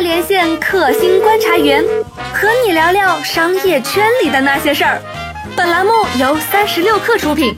连线可星观察员，和你聊聊商业圈里的那些事儿。本栏目由三十六氪出品。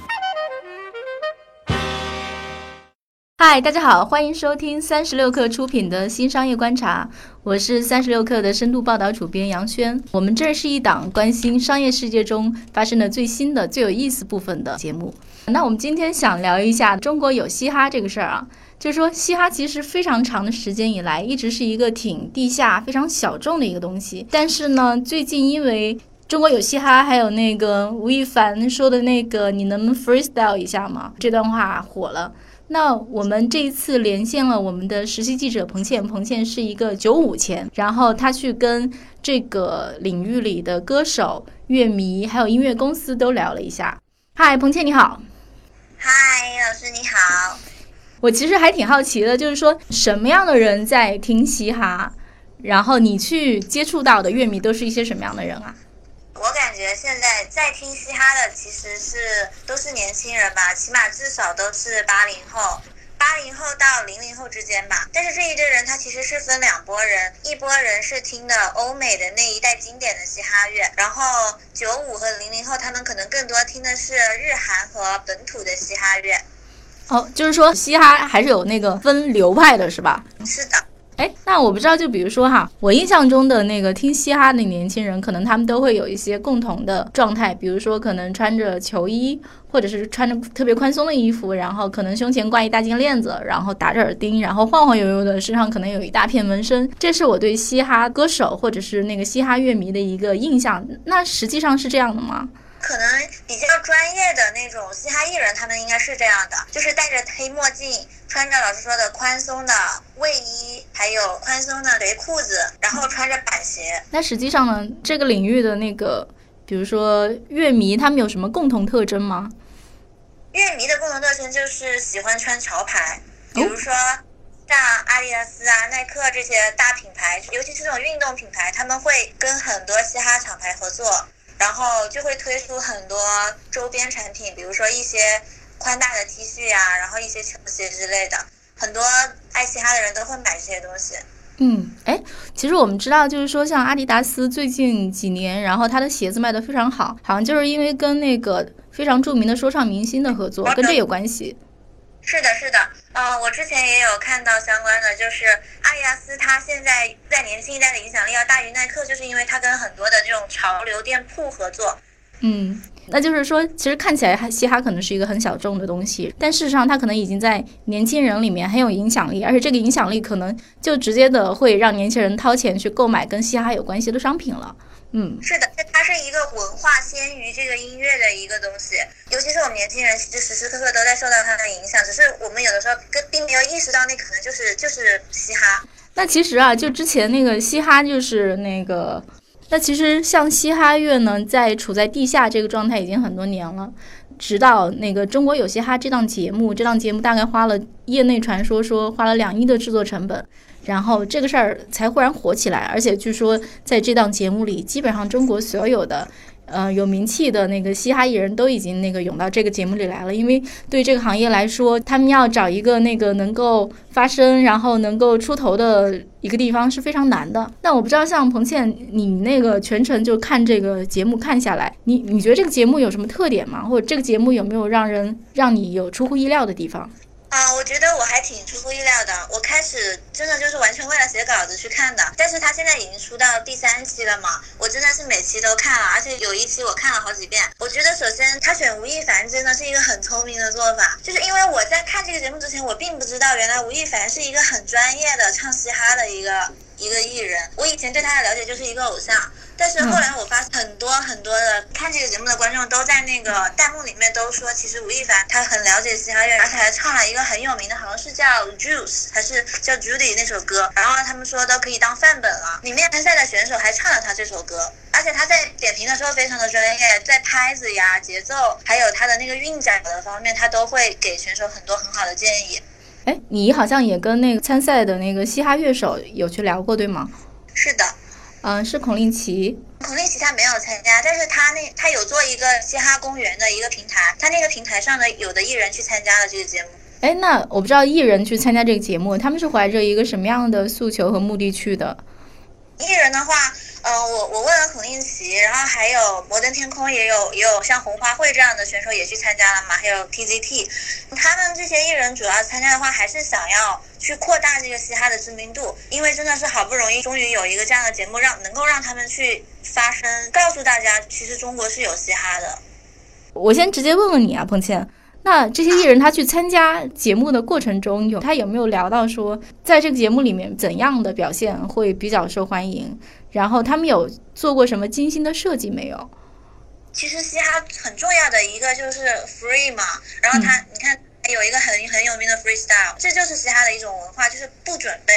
嗨，大家好，欢迎收听三十六氪出品的新商业观察，我是三十六氪的深度报道主编杨轩。我们这是一档关心商业世界中发生的最新的、最有意思部分的节目。那我们今天想聊一下中国有嘻哈这个事儿啊，就是说嘻哈其实非常长的时间以来一直是一个挺地下、非常小众的一个东西，但是呢，最近因为中国有嘻哈，还有那个吴亦凡说的那个“你能 freestyle 一下吗”这段话火了。那我们这一次连线了我们的实习记者彭倩，彭倩是一个九五前，然后他去跟这个领域里的歌手、乐迷还有音乐公司都聊了一下。嗨，彭倩你好。嗨，老师你好。我其实还挺好奇的，就是说什么样的人在听嘻哈，然后你去接触到的乐迷都是一些什么样的人啊？我感觉现在在听嘻哈的其实是都是年轻人吧，起码至少都是八零后，八零后到零零后之间吧。但是这一堆人他其实是分两拨人，一拨人是听的欧美的那一代经典的嘻哈乐，然后九五和零零后他们可能更多听的是日韩和本土的嘻哈乐。哦，就是说嘻哈还是有那个分流派的是吧？是的。哎，那我不知道，就比如说哈，我印象中的那个听嘻哈的年轻人，可能他们都会有一些共同的状态，比如说可能穿着球衣，或者是穿着特别宽松的衣服，然后可能胸前挂一大金链子，然后打着耳钉，然后晃晃悠悠的，身上可能有一大片纹身。这是我对嘻哈歌手或者是那个嘻哈乐迷的一个印象。那实际上是这样的吗？可能比较专业的那种嘻哈艺人，他们应该是这样的，就是戴着黑墨镜，穿着老师说的宽松的卫衣，还有宽松的肥裤子，然后穿着板鞋。那实际上呢，这个领域的那个，比如说乐迷，他们有什么共同特征吗？乐迷的共同特征就是喜欢穿潮牌，比如说像阿迪达斯啊、耐克这些大品牌，尤其是这种运动品牌，他们会跟很多嘻哈厂牌合作。然后就会推出很多周边产品，比如说一些宽大的 T 恤呀，然后一些球鞋之类的，很多爱嘻哈的人都会买这些东西。嗯，哎，其实我们知道，就是说像阿迪达斯最近几年，然后它的鞋子卖的非常好，好像就是因为跟那个非常著名的说唱明星的合作，跟这有关系。是的，是的，呃，我之前也有看到相关的，就是阿迪达斯，它现在在年轻一代的影响力要大于耐克，就是因为它跟很多的这种潮流店铺合作。嗯，那就是说，其实看起来嘻哈可能是一个很小众的东西，但事实上它可能已经在年轻人里面很有影响力，而且这个影响力可能就直接的会让年轻人掏钱去购买跟嘻哈有关系的商品了。嗯，是的，它是一个文化先于这个音乐的一个东西，尤其是我们年轻人，其实时时刻刻都在受到它的影响，只是我们有的时候跟并没有意识到那可能就是就是嘻哈。那其实啊，就之前那个嘻哈就是那个，那其实像嘻哈乐呢，在处在地下这个状态已经很多年了，直到那个中国有嘻哈这档节目，这档节目大概花了业内传说说花了两亿的制作成本。然后这个事儿才忽然火起来，而且据说在这档节目里，基本上中国所有的，呃有名气的那个嘻哈艺人都已经那个涌到这个节目里来了。因为对这个行业来说，他们要找一个那个能够发声，然后能够出头的一个地方是非常难的。那我不知道像彭倩，你那个全程就看这个节目看下来，你你觉得这个节目有什么特点吗？或者这个节目有没有让人让你有出乎意料的地方？啊，我觉得我还挺出乎意料的。我开始真的就是完全为了写稿子去看的，但是他现在已经出到第三期了嘛，我真的是每期都看了，而且有一期我看了好几遍。我觉得首先他选吴亦凡真的是一个很聪明的做法，就是因为我在看这个节目之前，我并不知道原来吴亦凡是一个很专业的唱嘻哈的一个一个艺人。我以前对他的了解就是一个偶像。但是后来我发现很多很多的看这个节目的观众都在那个弹幕里面都说，其实吴亦凡他很了解嘻哈乐，而且还唱了一个很有名的，好像是叫 Juice 还是叫 Judy 那首歌，然后他们说都可以当范本了。里面参赛的选手还唱了他这首歌，而且他在点评的时候非常的专业，在拍子呀、节奏，还有他的那个韵脚的方面，他都会给选手很多很好的建议。哎，你好像也跟那个参赛的那个嘻哈乐手有去聊过，对吗？是的。嗯，是孔令奇。孔令奇他没有参加，但是他那他有做一个嘻哈公园的一个平台，他那个平台上的有的艺人去参加了这个节目。哎，那我不知道艺人去参加这个节目，他们是怀着一个什么样的诉求和目的去的？艺人的话，呃，我我问了孔令奇，然后还有摩登天空也有也有像红花会这样的选手也去参加了嘛，还有 TZT，他们这些艺人主要参加的话，还是想要去扩大这个嘻哈的知名度，因为真的是好不容易终于有一个这样的节目，让能够让他们去发声，告诉大家其实中国是有嘻哈的。我先直接问问你啊，彭倩。那这些艺人他去参加节目的过程中，有他有没有聊到说，在这个节目里面怎样的表现会比较受欢迎？然后他们有做过什么精心的设计没有？其实嘻哈很重要的一个就是 free 嘛，然后他你看有一个很很有名的 freestyle，这就是嘻哈的一种文化，就是不准备。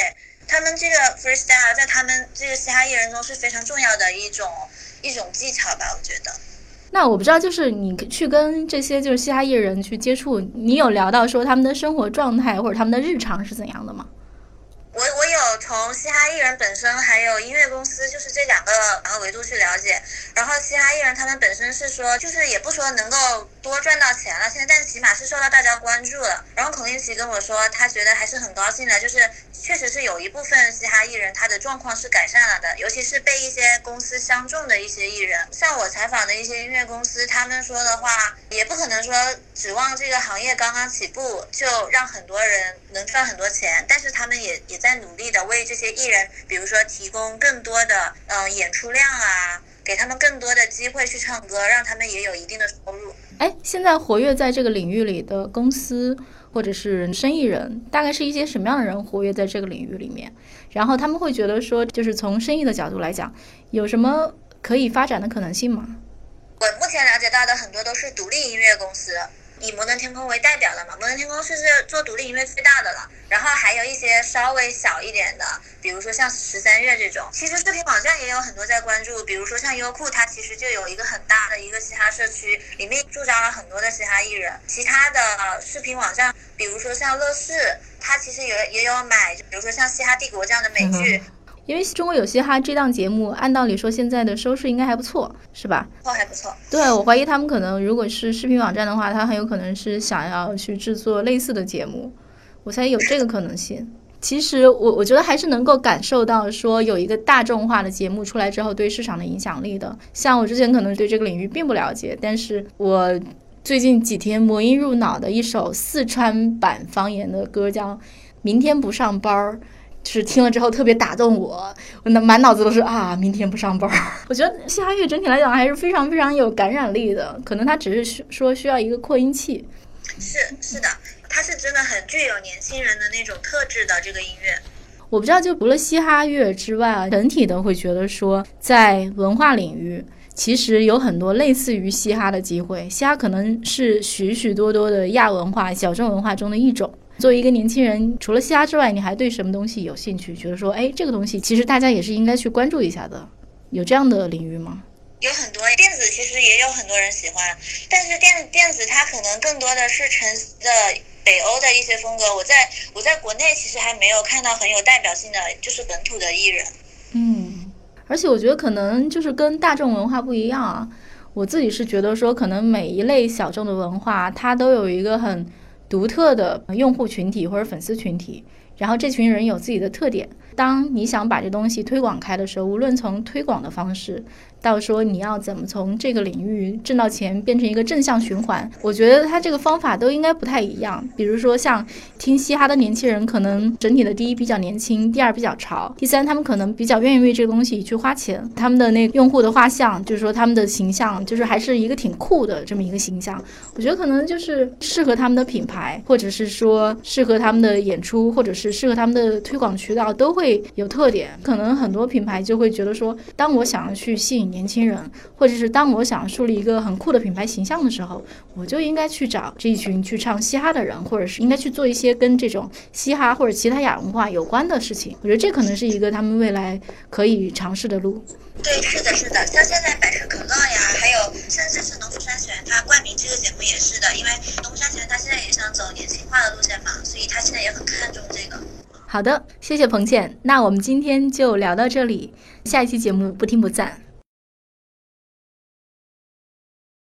他们这个 freestyle 在他们这个嘻哈艺人中是非常重要的一种一种技巧吧，我觉得。那我不知道，就是你去跟这些就是嘻哈艺人去接触，你有聊到说他们的生活状态或者他们的日常是怎样的吗？艺人本身还有音乐公司，就是这两个两个维度去了解。然后其他艺人他们本身是说，就是也不说能够多赚到钱了，现在但起码是受到大家关注了。然后孔令奇跟我说，他觉得还是很高兴的，就是。确实是有一部分嘻哈艺人，他的状况是改善了的，尤其是被一些公司相中的一些艺人。像我采访的一些音乐公司，他们说的话，也不可能说指望这个行业刚刚起步就让很多人能赚很多钱，但是他们也也在努力的为这些艺人，比如说提供更多的嗯演出量啊，给他们更多的机会去唱歌，让他们也有一定的收入。哎，现在活跃在这个领域里的公司。或者是生意人，大概是一些什么样的人活跃在这个领域里面？然后他们会觉得说，就是从生意的角度来讲，有什么可以发展的可能性吗？我目前了解到的很多都是独立音乐公司。以摩登天空为代表的嘛，摩登天空是是做独立音乐最大的了，然后还有一些稍微小一点的，比如说像十三月这种，其实视频网站也有很多在关注，比如说像优酷，它其实就有一个很大的一个嘻哈社区，里面驻扎了很多的嘻哈艺人。其他的视频网站，比如说像乐视，它其实也也有买，比如说像嘻哈帝国这样的美剧。因为中国有嘻哈这档节目，按道理说现在的收视应该还不错，是吧？哦，还不错。对，我怀疑他们可能如果是视频网站的话，他很有可能是想要去制作类似的节目，我猜有这个可能性。其实我我觉得还是能够感受到说有一个大众化的节目出来之后对市场的影响力的。像我之前可能对这个领域并不了解，但是我最近几天魔音入脑的一首四川版方言的歌叫《明天不上班儿》。就是听了之后特别打动我，我那满脑子都是啊，明天不上班。我觉得嘻哈乐整体来讲还是非常非常有感染力的，可能它只是说需要一个扩音器。是是的，它是真的很具有年轻人的那种特质的这个音乐。我不知道，就除了嘻哈乐之外啊，整体的会觉得说，在文化领域其实有很多类似于嘻哈的机会。嘻哈可能是许许多多的亚文化、小众文化中的一种。作为一个年轻人，除了嘻哈之外，你还对什么东西有兴趣？觉得说，哎，这个东西其实大家也是应该去关注一下的，有这样的领域吗？有很多电子，其实也有很多人喜欢，但是电电子它可能更多的是沉的北欧的一些风格。我在我在国内其实还没有看到很有代表性的，就是本土的艺人。嗯，而且我觉得可能就是跟大众文化不一样啊。我自己是觉得说，可能每一类小众的文化，它都有一个很。独特的用户群体或者粉丝群体，然后这群人有自己的特点。当你想把这东西推广开的时候，无论从推广的方式。到说你要怎么从这个领域挣到钱，变成一个正向循环？我觉得他这个方法都应该不太一样。比如说像听嘻哈的年轻人，可能整体的第一比较年轻，第二比较潮，第三他们可能比较愿意为这个东西去花钱。他们的那用户的画像，就是说他们的形象，就是还是一个挺酷的这么一个形象。我觉得可能就是适合他们的品牌，或者是说适合他们的演出，或者是适合他们的推广渠道都会有特点。可能很多品牌就会觉得说，当我想要去吸引。年轻人，或者是当我想树立一个很酷的品牌形象的时候，我就应该去找这一群去唱嘻哈的人，或者是应该去做一些跟这种嘻哈或者其他亚文化有关的事情。我觉得这可能是一个他们未来可以尝试的路。对，是的，是的，像现在百事可乐呀，还有甚至是农夫山泉，它冠名这个节目也是的，因为农夫山泉它现在也想走年轻化的路线嘛，所以它现在也很看重这个。好的，谢谢彭倩，那我们今天就聊到这里，下一期节目不听不散。